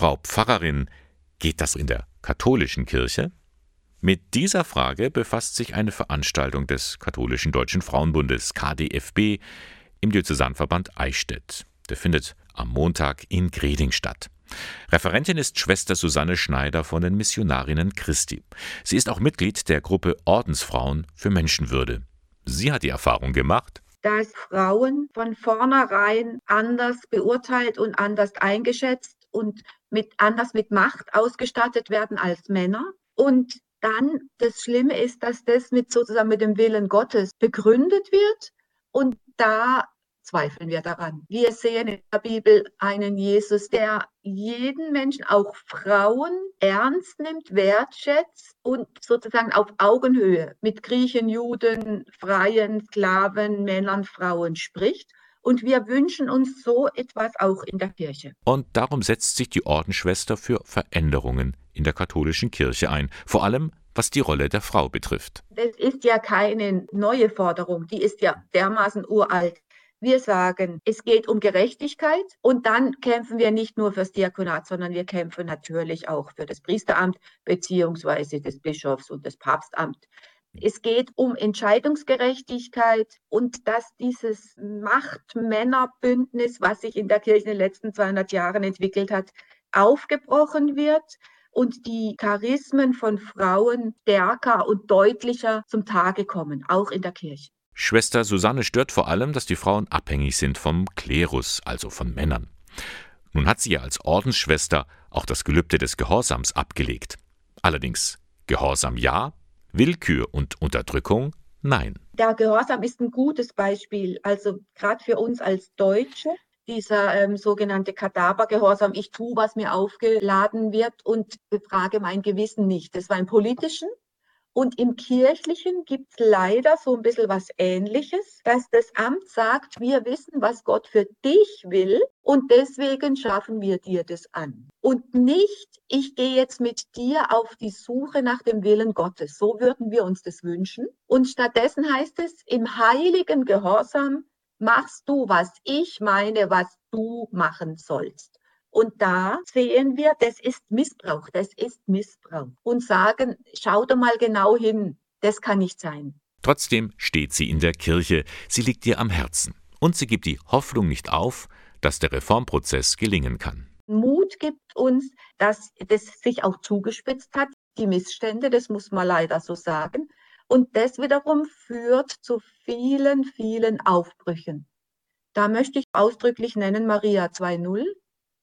Frau Pfarrerin, geht das in der katholischen Kirche? Mit dieser Frage befasst sich eine Veranstaltung des Katholischen Deutschen Frauenbundes KDFB im Diözesanverband Eichstätt. Der findet am Montag in Greding statt. Referentin ist Schwester Susanne Schneider von den Missionarinnen Christi. Sie ist auch Mitglied der Gruppe Ordensfrauen für Menschenwürde. Sie hat die Erfahrung gemacht, dass Frauen von vornherein anders beurteilt und anders eingeschätzt und mit, anders mit Macht ausgestattet werden als Männer. Und dann das Schlimme ist, dass das mit sozusagen mit dem Willen Gottes begründet wird. Und da zweifeln wir daran. Wir sehen in der Bibel einen Jesus, der jeden Menschen, auch Frauen, ernst nimmt, wertschätzt und sozusagen auf Augenhöhe mit Griechen, Juden, Freien, Sklaven, Männern, Frauen spricht. Und wir wünschen uns so etwas auch in der Kirche. Und darum setzt sich die Ordensschwester für Veränderungen in der katholischen Kirche ein, vor allem was die Rolle der Frau betrifft. Das ist ja keine neue Forderung, die ist ja dermaßen uralt. Wir sagen, es geht um Gerechtigkeit und dann kämpfen wir nicht nur fürs Diakonat, sondern wir kämpfen natürlich auch für das Priesteramt beziehungsweise des Bischofs und das Papstamt. Es geht um Entscheidungsgerechtigkeit und dass dieses Macht-Männer-Bündnis, was sich in der Kirche in den letzten 200 Jahren entwickelt hat, aufgebrochen wird und die Charismen von Frauen stärker und deutlicher zum Tage kommen, auch in der Kirche. Schwester Susanne stört vor allem, dass die Frauen abhängig sind vom Klerus, also von Männern. Nun hat sie ja als Ordensschwester auch das Gelübde des Gehorsams abgelegt. Allerdings Gehorsam ja, Willkür und Unterdrückung nein. Der Gehorsam ist ein gutes Beispiel, also gerade für uns als Deutsche, dieser ähm, sogenannte Kadavergehorsam, ich tue, was mir aufgeladen wird und befrage mein Gewissen nicht. Das war im politischen und im Kirchlichen gibt es leider so ein bisschen was Ähnliches, dass das Amt sagt, wir wissen, was Gott für dich will und deswegen schaffen wir dir das an. Und nicht, ich gehe jetzt mit dir auf die Suche nach dem Willen Gottes. So würden wir uns das wünschen. Und stattdessen heißt es, im heiligen Gehorsam machst du, was ich meine, was du machen sollst. Und da sehen wir, das ist Missbrauch, das ist Missbrauch. Und sagen, schau doch mal genau hin, das kann nicht sein. Trotzdem steht sie in der Kirche, sie liegt ihr am Herzen. Und sie gibt die Hoffnung nicht auf, dass der Reformprozess gelingen kann. Mut gibt uns, dass das sich auch zugespitzt hat, die Missstände, das muss man leider so sagen. Und das wiederum führt zu vielen, vielen Aufbrüchen. Da möchte ich ausdrücklich nennen Maria 2.0,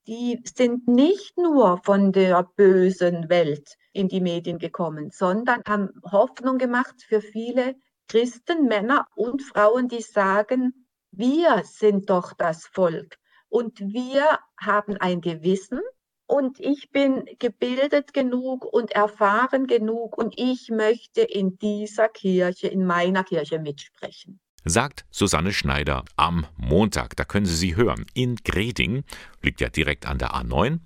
die sind nicht nur von der bösen Welt in die Medien gekommen, sondern haben Hoffnung gemacht für viele Christen, Männer und Frauen, die sagen, wir sind doch das Volk und wir haben ein Gewissen und ich bin gebildet genug und erfahren genug und ich möchte in dieser Kirche, in meiner Kirche mitsprechen sagt Susanne Schneider am Montag. Da können Sie sie hören. In Greding, liegt ja direkt an der A9.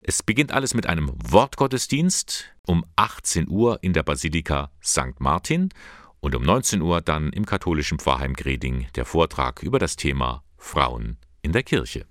Es beginnt alles mit einem Wortgottesdienst um 18 Uhr in der Basilika St. Martin und um 19 Uhr dann im katholischen Pfarrheim Greding der Vortrag über das Thema Frauen in der Kirche.